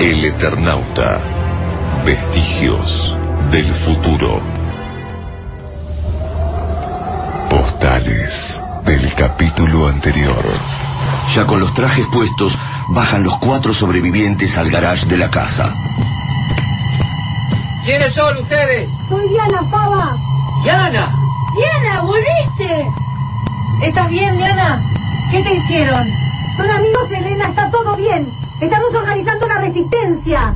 El Eternauta. Vestigios del futuro. Postales del capítulo anterior. Ya con los trajes puestos, bajan los cuatro sobrevivientes al garage de la casa. ¿Quiénes son ustedes? Soy Diana Pava. ¡Diana! Diana, volviste. ¿Estás bien, Diana? ¿Qué te hicieron? Son amigos, Elena, está todo bien. Estamos organizando la resistencia.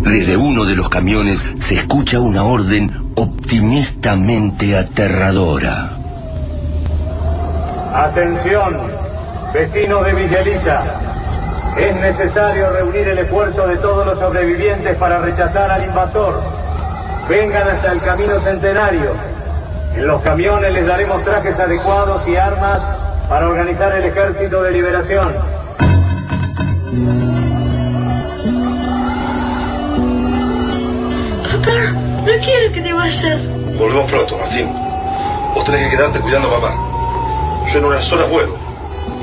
Desde uno de los camiones se escucha una orden optimistamente aterradora. Atención, vecinos de Villalita. Es necesario reunir el esfuerzo de todos los sobrevivientes para rechazar al invasor. Vengan hasta el camino centenario. En los camiones les daremos trajes adecuados y armas para organizar el ejército de liberación. Papá, no quiero que te vayas. Volvemos pronto, Martín. Vos tenés que quedarte cuidando a mamá. Yo en unas horas vuelvo.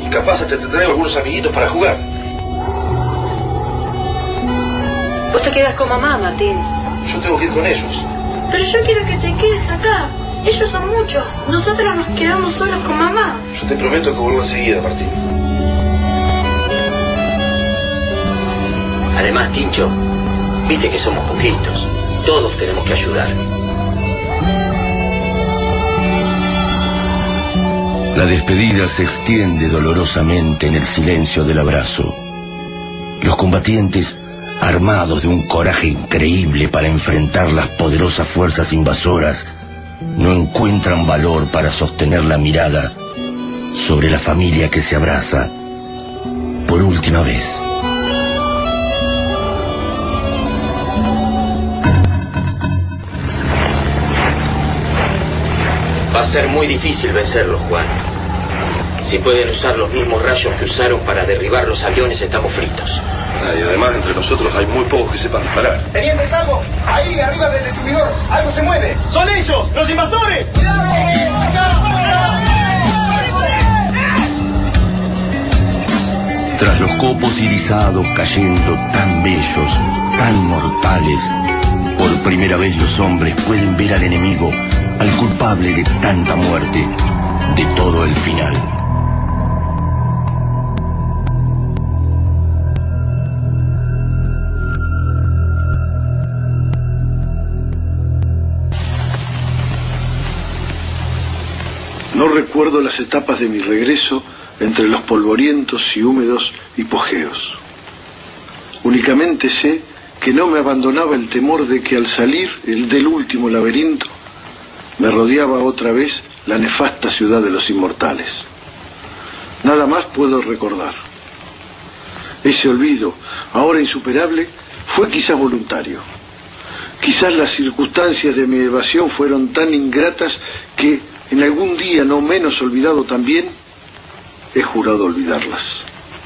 Y capaz hasta te traigo algunos amiguitos para jugar. Vos te quedas con mamá, Martín. Yo tengo que ir con ellos. Pero yo quiero que te quedes acá. Ellos son muchos. Nosotros nos quedamos solos con mamá. Yo te prometo que vuelvo enseguida, Martín. Además, Tincho, viste que somos poquitos. Todos tenemos que ayudar. La despedida se extiende dolorosamente en el silencio del abrazo. Los combatientes, armados de un coraje increíble para enfrentar las poderosas fuerzas invasoras, no encuentran valor para sostener la mirada sobre la familia que se abraza por última vez. Va a ser muy difícil vencerlos, Juan. Si pueden usar los mismos rayos que usaron para derribar los aviones, estamos fritos. Ah, y además, entre nosotros hay muy pocos que sepan disparar. Teniente Salvo, ahí arriba del distribuidor, algo se mueve. ¡Son ellos, los invasores! Tras los copos irisados cayendo tan bellos, tan mortales, por primera vez los hombres pueden ver al enemigo, al culpable de tanta muerte, de todo el final. No recuerdo las etapas de mi regreso entre los polvorientos y húmedos hipogeos. Únicamente sé que no me abandonaba el temor de que al salir el del último laberinto me rodeaba otra vez la nefasta ciudad de los inmortales. Nada más puedo recordar. Ese olvido, ahora insuperable, fue quizás voluntario. Quizás las circunstancias de mi evasión fueron tan ingratas que en algún día no menos olvidado también, he jurado olvidarlas.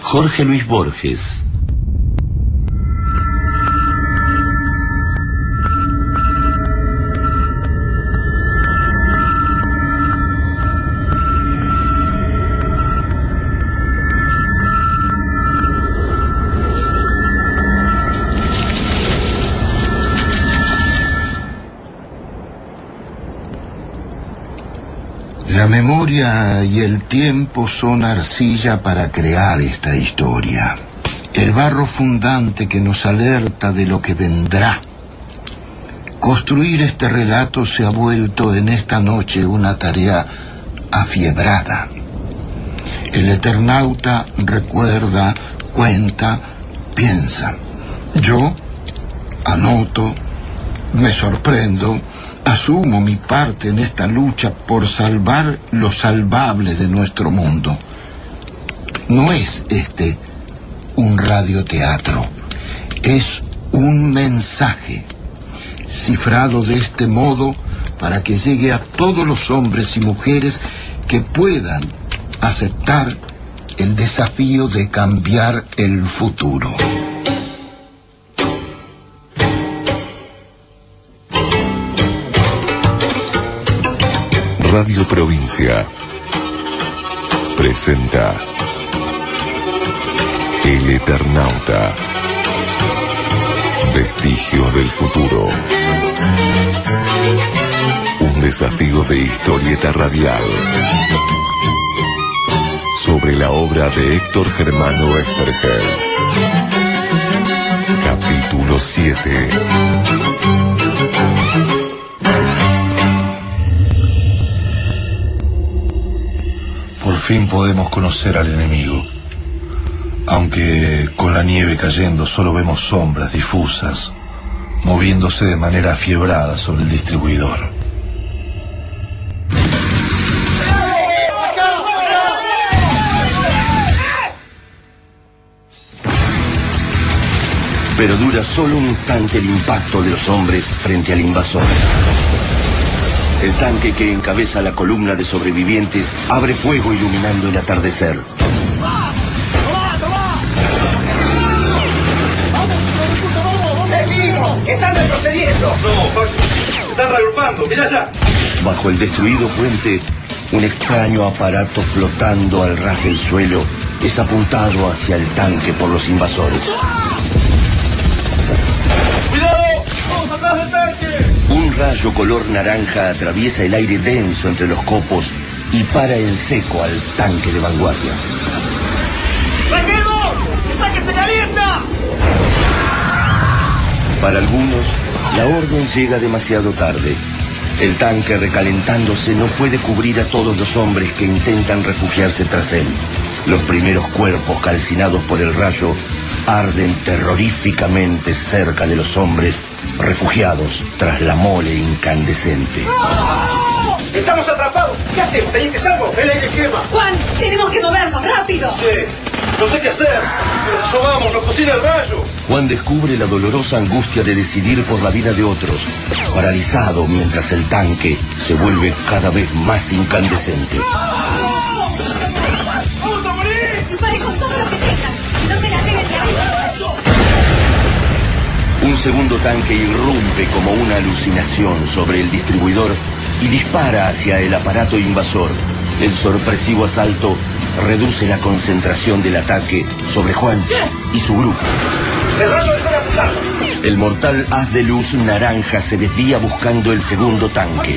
Jorge Luis Borges. La memoria y el tiempo son arcilla para crear esta historia. El barro fundante que nos alerta de lo que vendrá. Construir este relato se ha vuelto en esta noche una tarea afiebrada. El Eternauta recuerda, cuenta, piensa. Yo anoto, me sorprendo, asumo mi parte en esta lucha por salvar lo salvable de nuestro mundo. No es este un radioteatro, es un mensaje cifrado de este modo para que llegue a todos los hombres y mujeres que puedan aceptar el desafío de cambiar el futuro. Radio Provincia presenta El Eternauta. Vestigios del futuro. Un desafío de historieta radial. Sobre la obra de Héctor Germano Esterger. Capítulo 7. Fin podemos conocer al enemigo. Aunque con la nieve cayendo solo vemos sombras difusas, moviéndose de manera fiebrada sobre el distribuidor. Pero dura solo un instante el impacto de los hombres frente al invasor. El tanque que encabeza la columna de sobrevivientes abre fuego iluminando el atardecer. ¡Están retrocediendo! No, están reagrupando, mira ya. Bajo el destruido puente, un extraño aparato flotando al ras del suelo es apuntado hacia el tanque por los invasores. ¡Cuidado! ¡Vamos atrás del tanque! Rayo color naranja atraviesa el aire denso entre los copos y para en seco al tanque de vanguardia. ¡Tranquilos! ¡El tanque se calienta! Para algunos, la orden llega demasiado tarde. El tanque recalentándose no puede cubrir a todos los hombres que intentan refugiarse tras él. Los primeros cuerpos calcinados por el rayo arden terroríficamente cerca de los hombres refugiados tras la mole incandescente. ¡Estamos atrapados! ¿Qué hacemos, teniente Salvo? El aire quema. Juan, tenemos que movernos rápido. Sí, no sé qué hacer. Si nos cocina el rayo. Juan descubre la dolorosa angustia de decidir por la vida de otros, paralizado mientras el tanque se vuelve cada vez más incandescente. ¡Vamos a morir! Dispare con todo lo que tengas. Un segundo tanque irrumpe como una alucinación sobre el distribuidor y dispara hacia el aparato invasor. El sorpresivo asalto reduce la concentración del ataque sobre Juan y su grupo. ¡El mortal haz de luz naranja se desvía buscando el segundo tanque.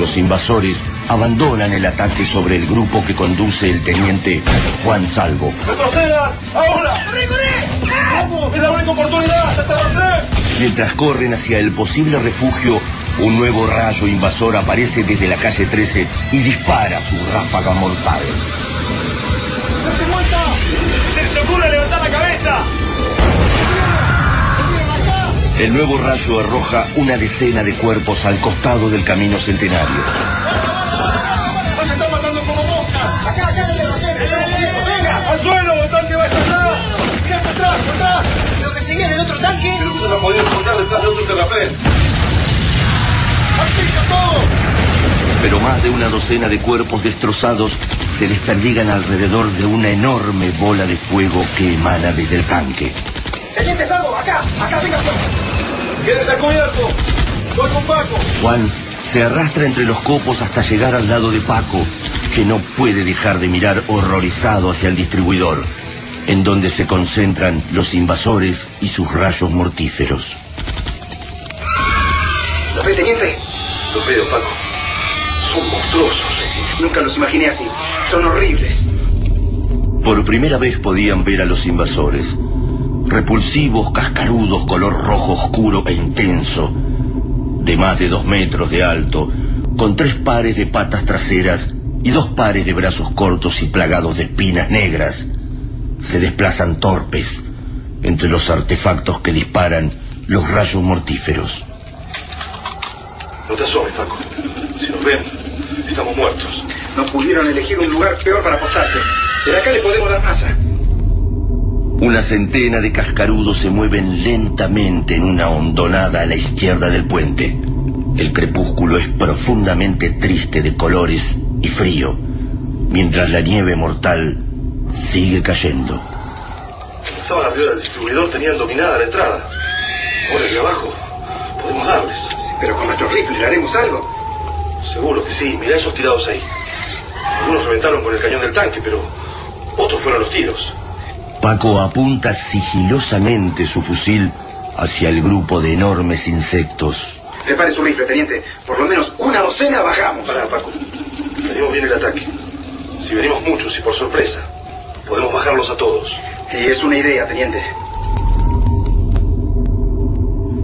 Los invasores abandonan el ataque sobre el grupo que conduce el teniente Juan Salvo. ¡Retrocedan! ¡Ahora! ¡Corre, corre! ¡Vamos! ¡Es la única oportunidad! Mientras corren hacia el posible refugio, un nuevo rayo invasor aparece desde la calle 13 y dispara su ráfaga mortal. ¡No se muerta! ¡Se les ocurre levantar la cabeza! El nuevo rayo arroja una decena de cuerpos al costado del camino centenario. ¡Acá, acá, acá! ¡Venga! ¡Al suelo! ¡El tanque va a estallar! ¡Mira para atrás, para atrás! ¿Lo que sigue en el otro tanque? Pero no se lo podía encontrar detrás de otro terrapén. Pero más de una docena de cuerpos destrozados se desperdigan alrededor de una enorme bola de fuego que emana desde el tanque. ¡Teniente Salvo! ¡Acá! ¡Acá, venga! ¡Quédese al cubierto! ¡Voy con Paco! Juan se arrastra entre los copos hasta llegar al lado de Paco, que no puede dejar de mirar horrorizado hacia el distribuidor, en donde se concentran los invasores y sus rayos mortíferos. ¿Lo ve, teniente? Los veo, Paco. Son monstruosos. Nunca los imaginé así. Son horribles. Por primera vez podían ver a los invasores. Repulsivos, cascarudos, color rojo oscuro e intenso, de más de dos metros de alto, con tres pares de patas traseras y dos pares de brazos cortos y plagados de espinas negras. Se desplazan torpes entre los artefactos que disparan los rayos mortíferos. No te asomes, Paco. Si nos ven, estamos muertos. No pudieron elegir un lugar peor para postarse. De acá le podemos dar masa. Una centena de cascarudos se mueven lentamente en una hondonada a la izquierda del puente. El crepúsculo es profundamente triste de colores y frío, mientras la nieve mortal sigue cayendo. Cuando estaban arriba del distribuidor tenían dominada la entrada. Ahora de abajo podemos darles. Pero con nuestros rifles le haremos algo. Seguro que sí. Mirá esos tirados ahí. Algunos reventaron con el cañón del tanque, pero otros fueron los tiros. Paco apunta sigilosamente su fusil hacia el grupo de enormes insectos. Prepare su rifle, teniente. Por lo menos una docena bajamos. Pará, Paco. Venimos bien el ataque. Si venimos muchos y por sorpresa, podemos bajarlos a todos. Y es una idea, teniente.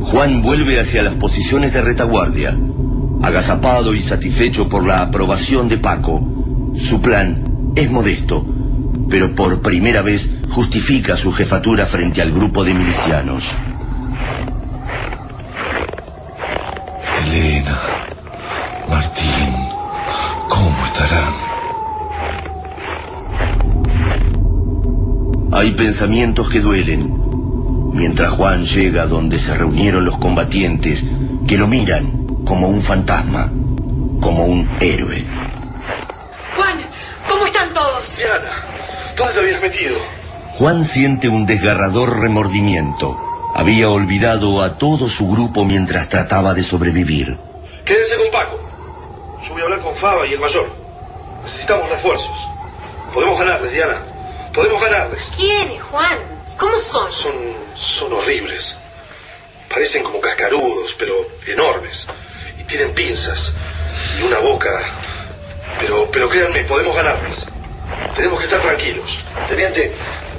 Juan vuelve hacia las posiciones de retaguardia. Agazapado y satisfecho por la aprobación de Paco, su plan es modesto, pero por primera vez justifica su jefatura frente al grupo de milicianos. Elena, Martín, Hay pensamientos que duelen, mientras Juan llega donde se reunieron los combatientes que lo miran como un fantasma, como un héroe. Juan, ¿cómo están todos? Diana, ¿dónde te habías metido? Juan siente un desgarrador remordimiento. Había olvidado a todo su grupo mientras trataba de sobrevivir. Quédense con Paco. Yo voy a hablar con Faba y el mayor. Necesitamos refuerzos. Podemos ganarles, Diana. Podemos ganarles. ¿Quiénes, Juan? ¿Cómo son? Son, son horribles. Parecen como cascarudos, pero enormes. Y tienen pinzas. Y una boca. Pero, pero créanme, podemos ganarles. Tenemos que estar tranquilos. Teniente,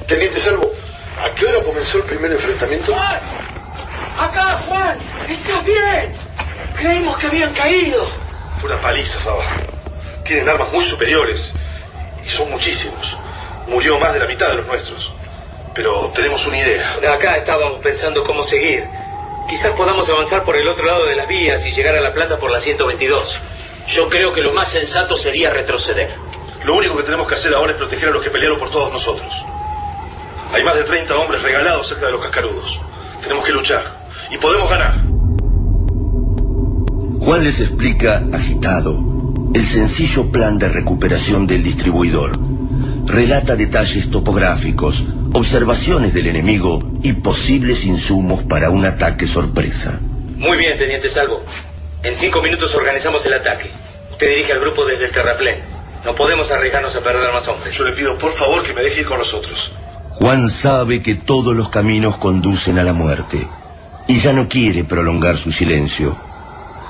Teniente Salvo, ¿a qué hora comenzó el primer enfrentamiento? ¡Juan! ¡Acá, Juan! ¡Estás bien! Creímos que habían caído. Fue una paliza, Faba. Tienen armas muy superiores. Y son muchísimos. Murió más de la mitad de los nuestros. Pero tenemos una idea. Acá estábamos pensando cómo seguir. Quizás podamos avanzar por el otro lado de las vías y llegar a La Plata por la 122. Yo creo que lo más sensato sería retroceder. Lo único que tenemos que hacer ahora es proteger a los que pelearon por todos nosotros. Hay más de 30 hombres regalados cerca de los cascarudos. Tenemos que luchar. Y podemos ganar. Juan les explica, agitado, el sencillo plan de recuperación del distribuidor. Relata detalles topográficos, observaciones del enemigo y posibles insumos para un ataque sorpresa. Muy bien, Teniente Salvo. En cinco minutos organizamos el ataque. Usted dirige al grupo desde el terraplén. No podemos arriesgarnos a perder más hombres. Yo le pido por favor que me deje ir con nosotros. Juan sabe que todos los caminos conducen a la muerte y ya no quiere prolongar su silencio.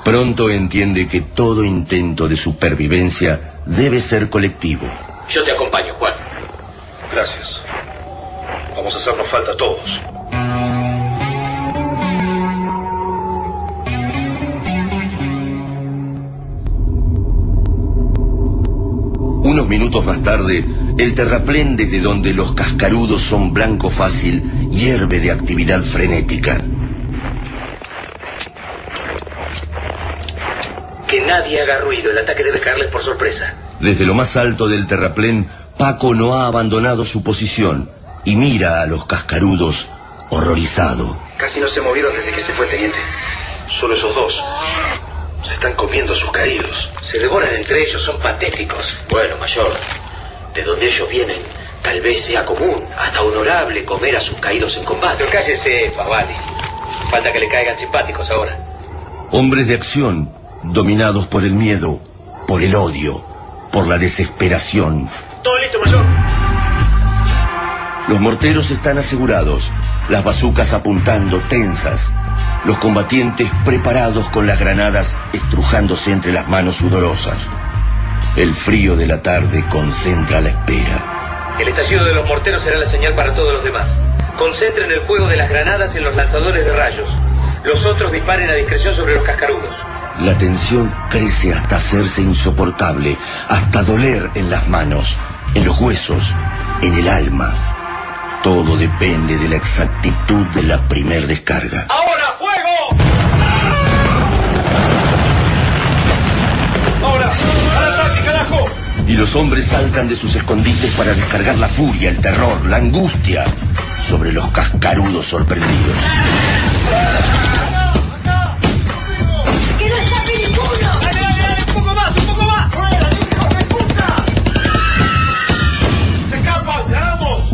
Pronto entiende que todo intento de supervivencia debe ser colectivo. Yo te acompaño, Juan. Gracias. Vamos a hacernos falta a todos. Unos minutos más tarde, el terraplén desde donde los cascarudos son blanco fácil hierve de actividad frenética. Que nadie haga ruido. El ataque debe caerles por sorpresa. Desde lo más alto del terraplén, Paco no ha abandonado su posición y mira a los cascarudos horrorizado. Casi no se movieron desde que se fue, teniente. Solo esos dos. Se están comiendo a sus caídos. Se devoran entre ellos, son patéticos. Bueno, mayor, de donde ellos vienen, tal vez sea común, hasta honorable comer a sus caídos en combate. Pero cállese, Favali. Falta que le caigan simpáticos ahora. Hombres de acción, dominados por el miedo, por el odio, por la desesperación. Todo listo, mayor. Los morteros están asegurados, las bazucas apuntando tensas, los combatientes preparados con las granadas estrujándose entre las manos sudorosas. El frío de la tarde concentra la espera. El estallido de los morteros será la señal para todos los demás. Concentren el fuego de las granadas en los lanzadores de rayos. Los otros disparen a discreción sobre los cascarudos. La tensión crece hasta hacerse insoportable, hasta doler en las manos, en los huesos, en el alma. Todo depende de la exactitud de la primer descarga. ¡Ahora, fuego! ¡Ahora! ¡Al ataque, carajo! Y los hombres saltan de sus escondites para descargar la furia, el terror, la angustia sobre los cascarudos sorprendidos.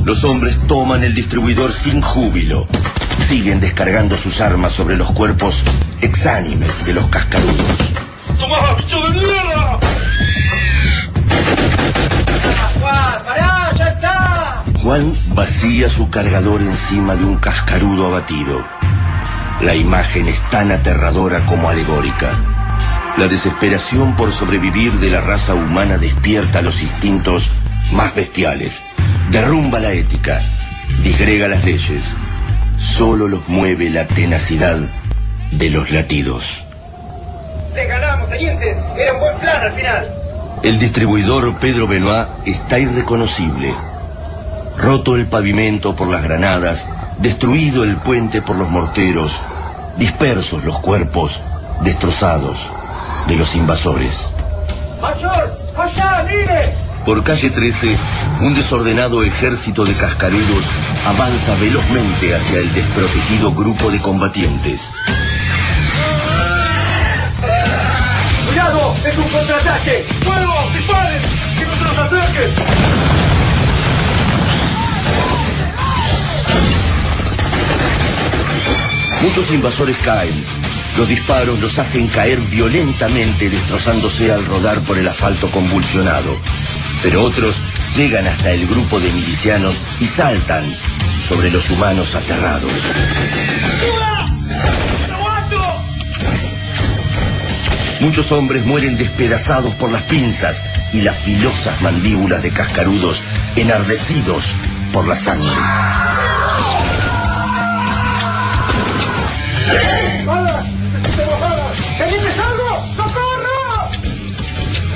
Los hombres toman el distribuidor sin júbilo. Siguen descargando sus armas sobre los cuerpos exánimes de los cascarudos. ¡Tomá, bicho de mierda! ¡Ya está! Juan vacía su cargador encima de un cascarudo abatido. La imagen es tan aterradora como alegórica. La desesperación por sobrevivir de la raza humana despierta los instintos más bestiales, derrumba la ética, disgrega las leyes. Solo los mueve la tenacidad de los latidos. ¡Le ganamos, teniente! Era un buen plan al final. El distribuidor Pedro Benoit está irreconocible. Roto el pavimento por las granadas, destruido el puente por los morteros, dispersos los cuerpos destrozados de los invasores. ¡Mayor! ¡Allá, mire! Por calle 13, un desordenado ejército de cascarudos avanza velozmente hacia el desprotegido grupo de combatientes. ¡Cuidado! ¡Es un contraataque! ¡Fuego! ¡Disparen! ¡Que no se nos acerquen! Muchos invasores caen. Los disparos los hacen caer violentamente, destrozándose al rodar por el asfalto convulsionado. Pero otros llegan hasta el grupo de milicianos y saltan sobre los humanos aterrados. Muchos hombres mueren despedazados por las pinzas y las filosas mandíbulas de cascarudos enardecidos por la sangre.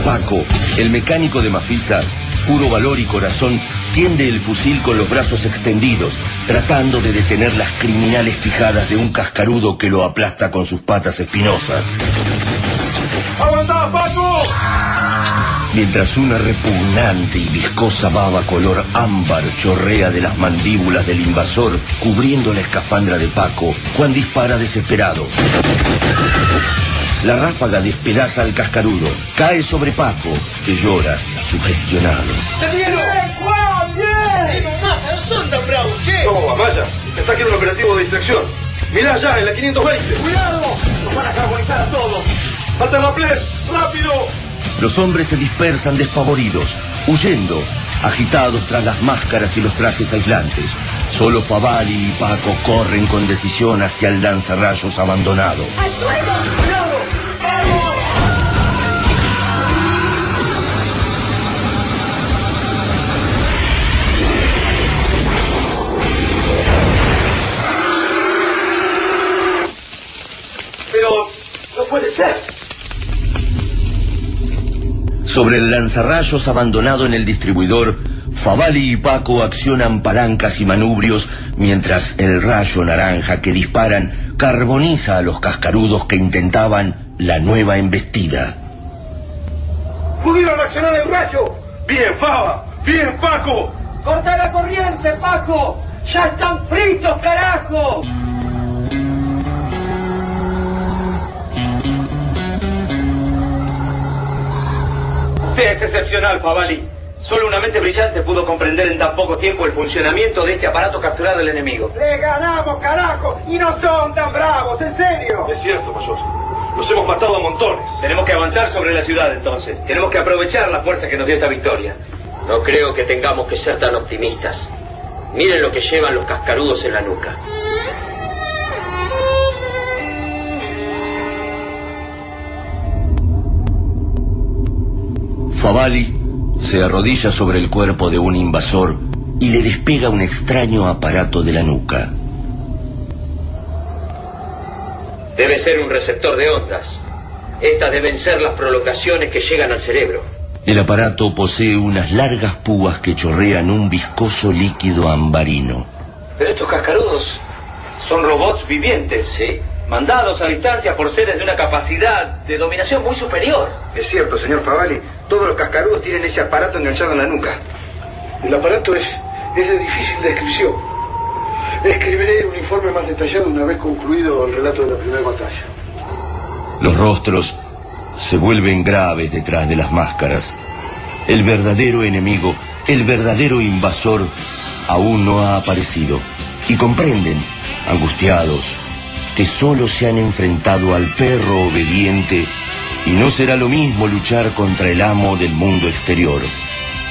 Paco, el mecánico de Mafisa, puro valor y corazón, tiende el fusil con los brazos extendidos, tratando de detener las criminales fijadas de un cascarudo que lo aplasta con sus patas espinosas. ¡Aguantá, Paco! Mientras una repugnante y viscosa baba color ámbar chorrea de las mandíbulas del invasor, cubriendo la escafandra de Paco, Juan dispara desesperado. La ráfaga despedaza al cascarudo, cae sobre Paco, que llora, sugestionado. ¡No son tan bravos, che! No, Amaya, está aquí en un operativo de distracción. Mirá allá, en la 520. ¡Cuidado! ¡Nos van a carbonizar a todos! ¡Falta! ¡Rápido! Los hombres se dispersan despavoridos, huyendo, agitados tras las máscaras y los trajes aislantes. Solo Favali y Paco corren con decisión hacia el lanzarrayos abandonado. ¡Al suelo! Ser. Sobre el lanzarrayos abandonado en el distribuidor, Favali y Paco accionan palancas y manubrios mientras el rayo naranja que disparan carboniza a los cascarudos que intentaban la nueva embestida. ¡Pudieron accionar el rayo! ¡Bien, Fava! ¡Bien, Paco! ¡Corta la corriente, Paco! ¡Ya están fritos, carajo! Usted es excepcional, Favali. Solo una mente brillante pudo comprender en tan poco tiempo el funcionamiento de este aparato capturado del enemigo. ¡Le ganamos, carajo! ¡Y no son tan bravos, en serio! Es cierto, mayor. Los hemos matado a montones. Tenemos que avanzar sobre la ciudad entonces. Tenemos que aprovechar la fuerza que nos dio esta victoria. No creo que tengamos que ser tan optimistas. Miren lo que llevan los cascarudos en la nuca. Favali se arrodilla sobre el cuerpo de un invasor y le despega un extraño aparato de la nuca. Debe ser un receptor de ondas. Estas deben ser las prolongaciones que llegan al cerebro. El aparato posee unas largas púas que chorrean un viscoso líquido ambarino. Pero estos cascarudos son robots vivientes, ¿sí? Mandados a distancia por seres de una capacidad de dominación muy superior. Es cierto, señor Favali, Todos los cascarudos tienen ese aparato enganchado en la nuca. El aparato es, es de difícil descripción. Escribiré un informe más detallado una vez concluido el relato de la primera batalla. Los rostros se vuelven graves detrás de las máscaras. El verdadero enemigo, el verdadero invasor, aún no ha aparecido. Y comprenden, angustiados, que solo se han enfrentado al perro obediente y no será lo mismo luchar contra el amo del mundo exterior,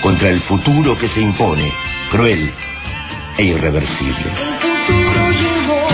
contra el futuro que se impone, cruel e irreversible. El futuro llegó.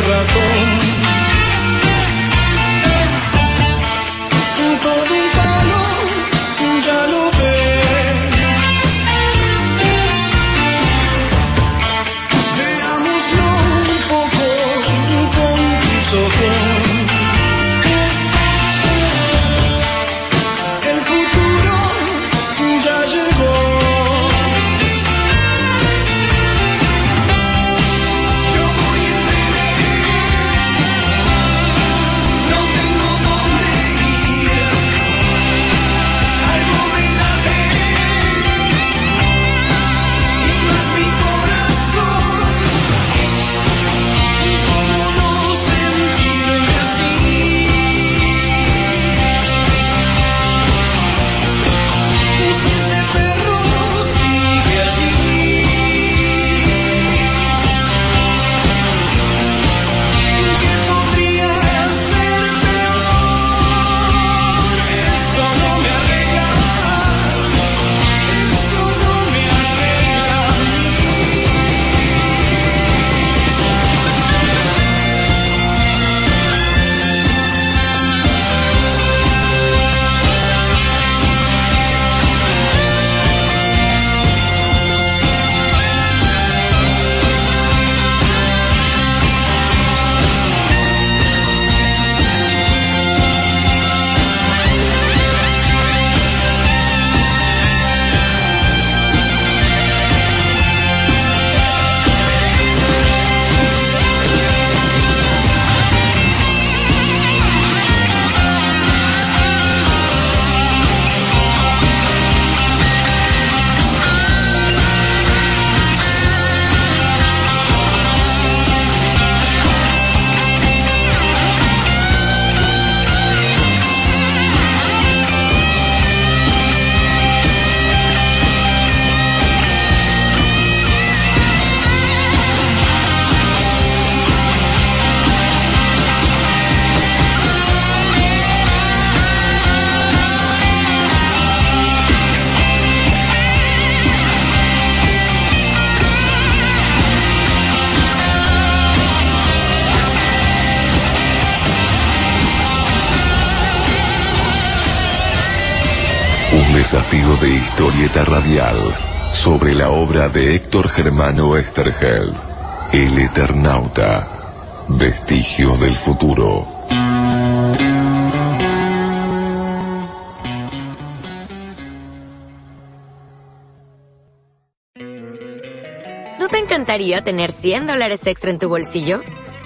Hace desafío de historieta radial sobre la obra de Héctor Germano Estergel, El Eternauta, Vestigios del Futuro. ¿No te encantaría tener 100 dólares extra en tu bolsillo?